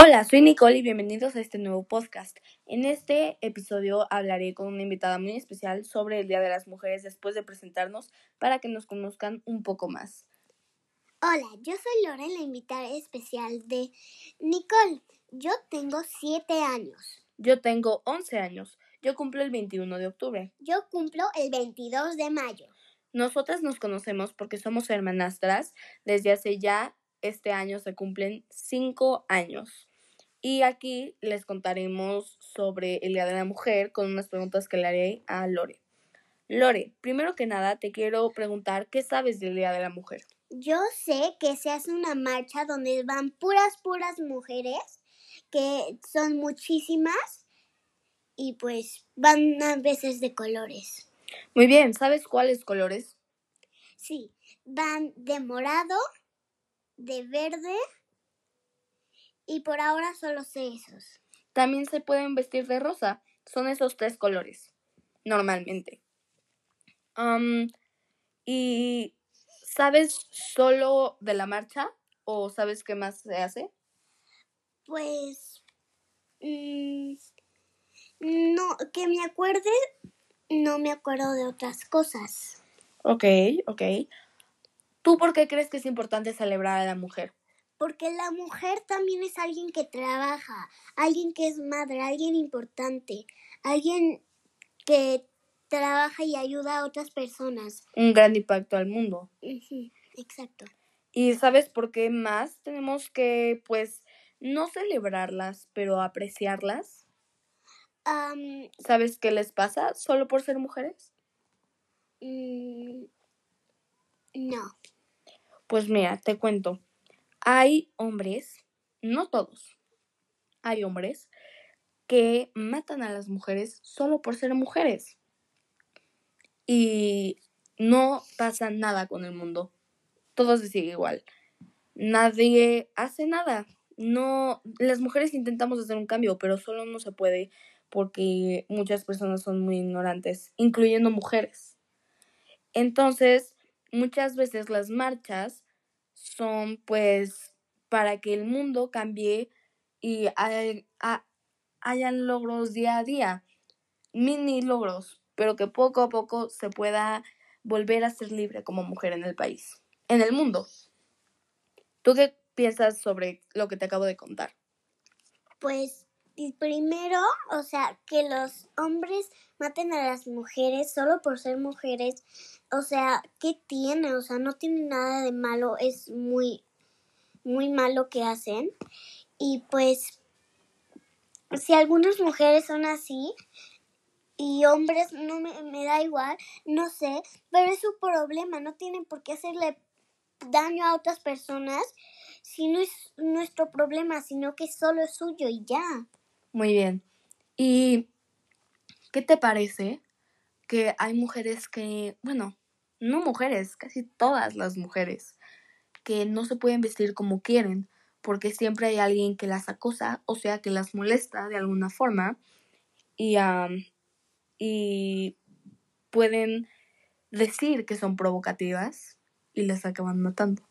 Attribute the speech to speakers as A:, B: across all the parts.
A: Hola, soy Nicole y bienvenidos a este nuevo podcast. En este episodio hablaré con una invitada muy especial sobre el Día de las Mujeres después de presentarnos para que nos conozcan un poco más.
B: Hola, yo soy Loren, la invitada especial de Nicole. Yo tengo 7 años.
A: Yo tengo 11 años. Yo cumplo el 21 de octubre.
B: Yo cumplo el 22 de mayo.
A: Nosotras nos conocemos porque somos hermanastras. Desde hace ya este año se cumplen 5 años. Y aquí les contaremos sobre el Día de la Mujer con unas preguntas que le haré a Lore. Lore, primero que nada te quiero preguntar qué sabes del Día de la Mujer.
B: Yo sé que se hace una marcha donde van puras, puras mujeres, que son muchísimas y pues van a veces de colores.
A: Muy bien, ¿sabes cuáles colores?
B: Sí, van de morado, de verde, y por ahora solo sé esos.
A: También se pueden vestir de rosa. Son esos tres colores, normalmente. ¿Y sabes solo de la marcha o sabes qué más se hace?
B: Pues... Mm, no, que me acuerde, no me acuerdo de otras cosas.
A: Ok, ok. ¿Tú por qué crees que es importante celebrar a la mujer?
B: Porque la mujer también es alguien que trabaja, alguien que es madre, alguien importante, alguien que trabaja y ayuda a otras personas.
A: Un gran impacto al mundo.
B: Exacto.
A: ¿Y sabes por qué más tenemos que, pues, no celebrarlas, pero apreciarlas? ¿Sabes qué les pasa solo por ser mujeres?
B: Mm, no.
A: Pues mira, te cuento. Hay hombres, no todos, hay hombres que matan a las mujeres solo por ser mujeres. Y no pasa nada con el mundo. Todo se sigue igual. Nadie hace nada. No, las mujeres intentamos hacer un cambio, pero solo no se puede porque muchas personas son muy ignorantes, incluyendo mujeres. Entonces, muchas veces las marchas son pues para que el mundo cambie y hayan logros día a día, mini logros, pero que poco a poco se pueda volver a ser libre como mujer en el país, en el mundo. ¿Tú qué piensas sobre lo que te acabo de contar?
B: Pues primero, o sea, que los hombres maten a las mujeres solo por ser mujeres, o sea, ¿qué tiene? O sea, no tiene nada de malo, es muy, muy malo que hacen. Y pues, si algunas mujeres son así y hombres, no me, me da igual, no sé, pero es su problema, no tienen por qué hacerle daño a otras personas si no es nuestro problema, sino que solo es suyo y ya.
A: Muy bien. ¿Y qué te parece que hay mujeres que, bueno, no mujeres, casi todas las mujeres, que no se pueden vestir como quieren, porque siempre hay alguien que las acosa, o sea, que las molesta de alguna forma, y, y pueden decir que son provocativas y les acaban matando.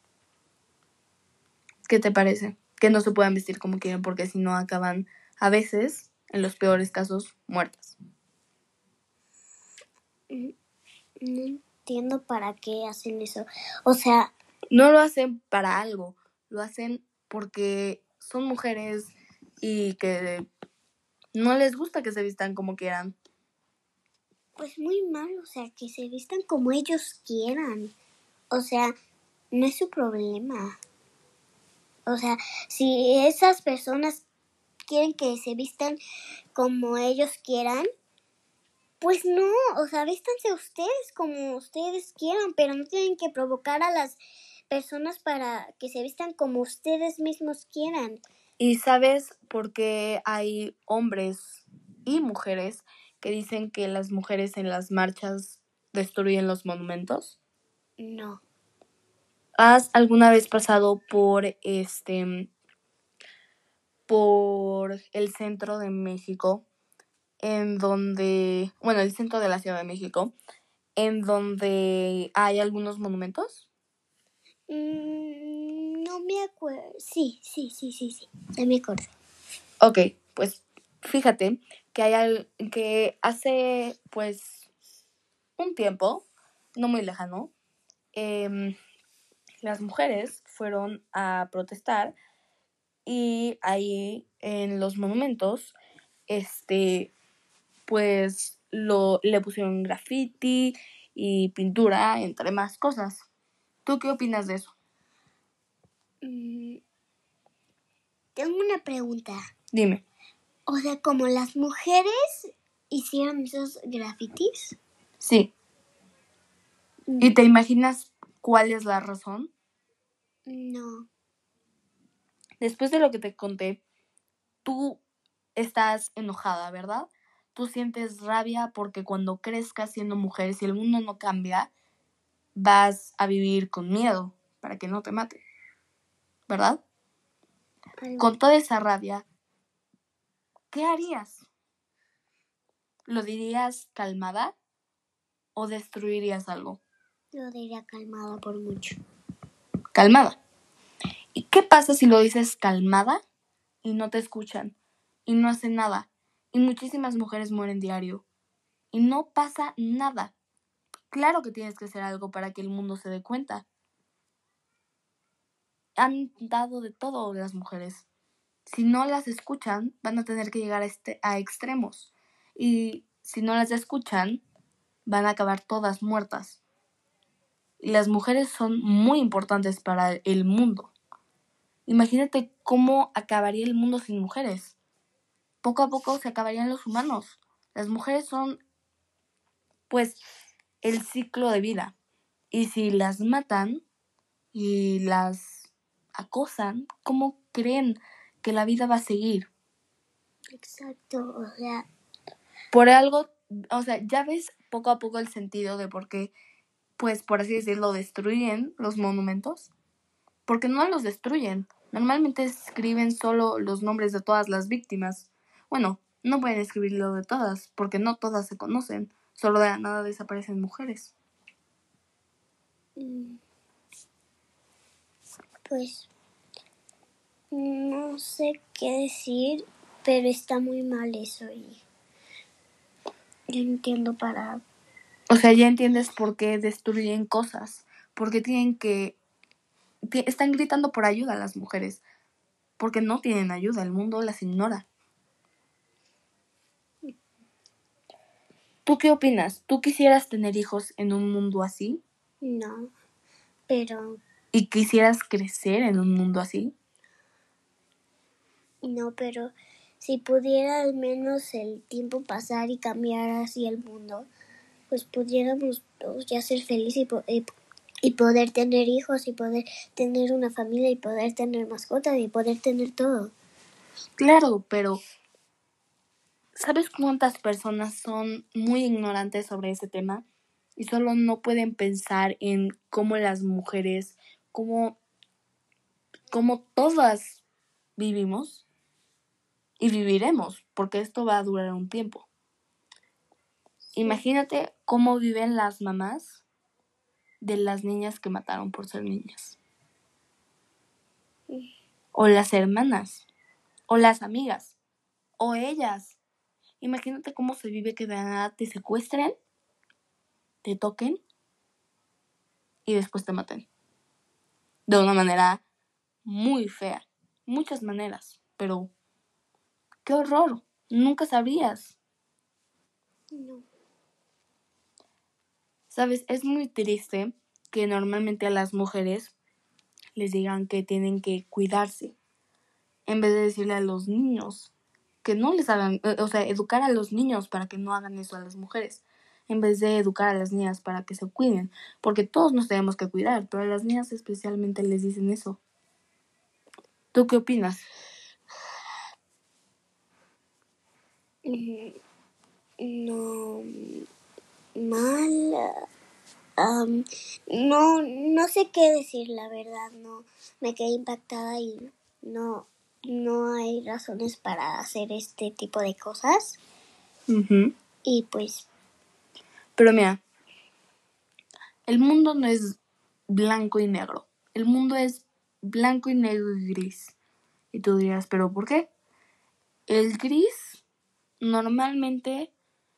A: ¿Qué te parece? Que no se puedan vestir como quieren porque si no acaban a veces, en los peores casos, muertas.
B: Mm, no entiendo para qué hacen eso. O sea...
A: No lo hacen para algo, lo hacen porque son mujeres y que no les gusta que se vistan como quieran.
B: Pues muy mal, o sea, que se vistan como ellos quieran. O sea, no es su problema. O sea, si esas personas quieren que se vistan como ellos quieran, pues no, o sea, vístanse ustedes como ustedes quieran, pero no tienen que provocar a las personas para que se vistan como ustedes mismos quieran.
A: ¿Y sabes por qué hay hombres y mujeres que dicen que las mujeres en las marchas destruyen los monumentos?
B: No.
A: ¿Has alguna vez pasado por este por el centro de México, en donde, bueno, el centro de la Ciudad de México, en donde hay algunos monumentos.
B: Mm, no me acuerdo. Sí, sí, sí, sí, sí, ya me acuerdo.
A: Ok, pues fíjate que hay al- que hace pues un tiempo, no muy lejano, em, las mujeres fueron a protestar y ahí en los monumentos, este, pues lo, le pusieron graffiti y pintura, entre más cosas. ¿Tú qué opinas de eso?
B: Mm, Tengo una pregunta.
A: Dime.
B: O sea, como las mujeres hicieron esos grafitis.
A: Sí. ¿Y te imaginas cuál es la razón?
B: No.
A: Después de lo que te conté, tú estás enojada, ¿verdad? Tú sientes rabia porque cuando crezcas siendo mujer, si el mundo no cambia, vas a vivir con miedo para que no te mate. ¿Verdad? Con toda esa rabia, ¿qué harías? ¿Lo dirías calmada o destruirías algo?
B: Lo diría calmada por mucho.
A: Calmada. ¿Y qué pasa si lo dices calmada y no te escuchan y no hacen nada? Y muchísimas mujeres mueren diario y no pasa nada. Claro que tienes que hacer algo para que el mundo se dé cuenta. Han dado de todo las mujeres. Si no las escuchan, van a tener que llegar a, este, a extremos. Y si no las escuchan, van a acabar todas muertas. Y las mujeres son muy importantes para el mundo. Imagínate cómo acabaría el mundo sin mujeres. Poco a poco se acabarían los humanos. Las mujeres son, pues, el ciclo de vida. Y si las matan y las acosan, ¿cómo creen que la vida va a seguir?
B: Exacto. O sea,
A: Por algo, o sea, ya ves poco a poco el sentido de por qué, pues, por así decirlo, destruyen los monumentos. Porque no los destruyen. Normalmente escriben solo los nombres de todas las víctimas. Bueno, no pueden escribirlo de todas, porque no todas se conocen. Solo de la nada desaparecen mujeres.
B: mm, pues no sé qué decir, pero está muy mal eso y yo entiendo para
A: O sea, ya entiendes por qué destruyen cosas. Porque tienen que... Están gritando por ayuda a las mujeres. Porque no tienen ayuda, el mundo las ignora. ¿Tú qué opinas? ¿Tú quisieras tener hijos en un mundo así?
B: no, pero
A: ¿Y quisieras crecer en un mundo así?
B: no, pero si pudiera al menos el tiempo pasar y cambiar así el mundo, pues pudiéramos todos ya ser felices y, po- y, y poder tener hijos y poder tener una familia y poder tener mascotas y poder tener todo.
A: Claro, pero ¿sabes cuántas personas son muy ignorantes sobre ese tema? Y solo no pueden pensar en cómo las mujeres, cómo, cómo todas vivimos y viviremos, porque esto va a durar un tiempo. Imagínate cómo viven las mamás de las niñas que mataron por ser niñas. O las hermanas. O las amigas. O ellas. Imagínate cómo se vive que de nada te secuestren, te toquen y después te maten. De una manera muy fea. Muchas maneras. Pero qué horror. Nunca sabrías.
B: No.
A: Sabes, es muy triste que normalmente a las mujeres les digan que tienen que cuidarse. En vez de decirle a los niños que no les hagan, eh, o sea, educar a los niños para que no hagan eso a las mujeres. En vez de educar a las niñas para que se cuiden. Porque todos nos tenemos que cuidar, pero a las niñas especialmente les dicen eso. ¿Tú qué opinas?
B: Mm, No. Mal. am, no, no sé qué decir, la verdad. No, me quedé impactada y no, no hay razones para hacer este tipo de cosas. Y pues,
A: Pero mira, el mundo no es blanco y negro. El mundo es blanco y negro y gris. Y tú dirás, ¿pero por qué? El gris, normalmente,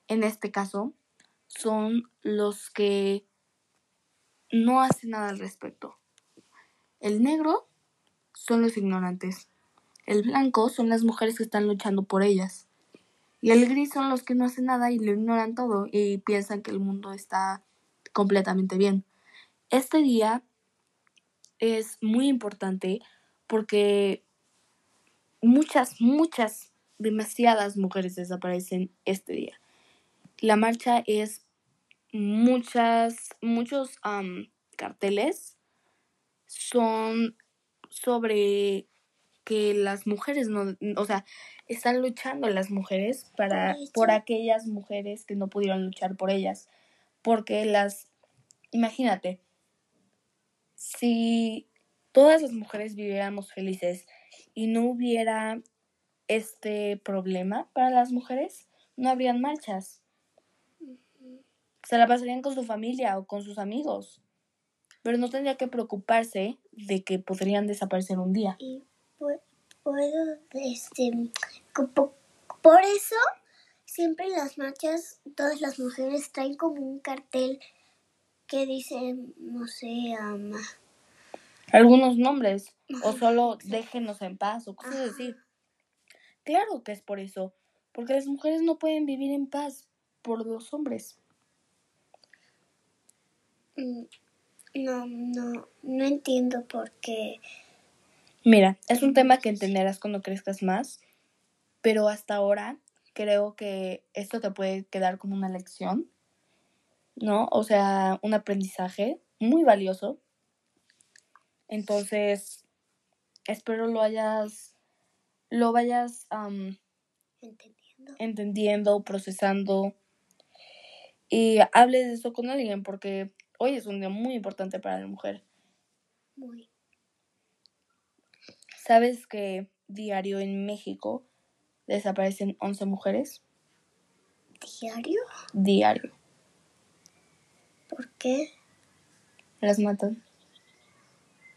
A: en este caso, son los que no hacen nada al respecto. El negro son los ignorantes. El blanco son las mujeres que están luchando por ellas. Y el gris son los que no hacen nada y lo ignoran todo y piensan que el mundo está completamente bien. Este día es muy importante porque muchas, muchas, demasiadas mujeres desaparecen este día. La marcha es muchas, muchos carteles son sobre que las mujeres no, o sea, están luchando las mujeres para por aquellas mujeres que no pudieron luchar por ellas, porque las imagínate, si todas las mujeres viviéramos felices y no hubiera este problema para las mujeres, no habrían marchas. Se la pasarían con su familia o con sus amigos. Pero no tendría que preocuparse de que podrían desaparecer un día.
B: Y este, por eso siempre en las marchas todas las mujeres traen como un cartel que dice, no sé, ama
A: algunos nombres o solo déjenos en paz o cosas así. Claro que es por eso, porque las mujeres no pueden vivir en paz por los hombres.
B: Mm, no, no, no entiendo por qué.
A: Mira, es un tema que entenderás cuando crezcas más, pero hasta ahora creo que esto te puede quedar como una lección, ¿no? O sea, un aprendizaje muy valioso entonces, espero lo hayas, lo vayas
B: entendiendo.
A: entendiendo, procesando y hables de eso con alguien porque hoy es un día muy importante para la mujer. Muy. ¿Sabes que diario en México desaparecen 11 mujeres?
B: ¿Diario?
A: Diario.
B: ¿Por qué?
A: Las matan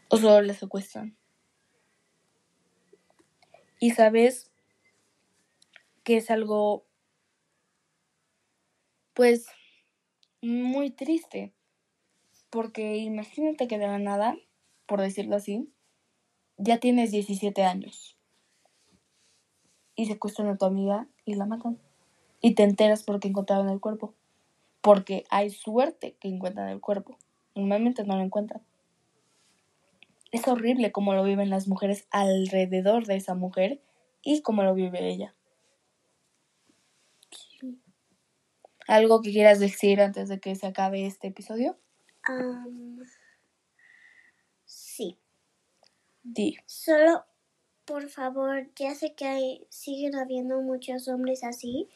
A: o solo le secuestran. Y sabes que es algo, pues, muy triste. Porque imagínate que de la nada, por decirlo así, ya tienes 17 años. Y secuestran a tu amiga y la matan. Y te enteras porque encontraron el cuerpo. Porque hay suerte que encuentran el cuerpo. Normalmente no lo encuentran es horrible cómo lo viven las mujeres alrededor de esa mujer y cómo lo vive ella. ¿Algo que quieras decir antes de que se acabe este episodio?
B: Solo, por favor, ya sé que hay, siguen habiendo muchos hombres así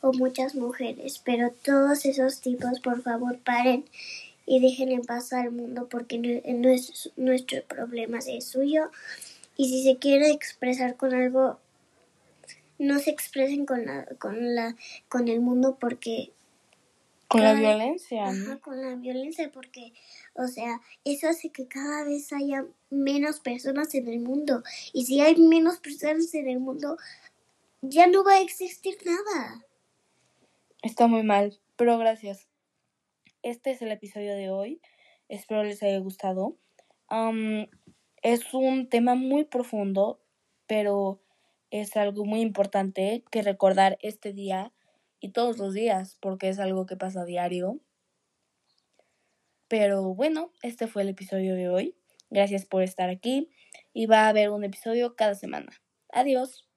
B: o muchas mujeres, pero todos esos tipos, por favor, paren y dejen en paz al mundo porque no, es nuestro problema, es suyo. Y si se quiere expresar con algo, no se expresen con la, con la, con el mundo porque
A: con la violencia.
B: Ajá, con la violencia, porque, o sea, eso hace que cada vez haya menos personas en el mundo. Y si hay menos personas en el mundo, ya no va a existir nada.
A: Está muy mal, pero gracias este es el episodio de hoy. Espero les haya gustado. es un tema muy profundo, pero es algo muy importante que recordar este día y todos los días, porque es algo que pasa a diario. Pero bueno, este fue el episodio de hoy. Gracias por estar aquí y va a haber un episodio cada semana. Adiós.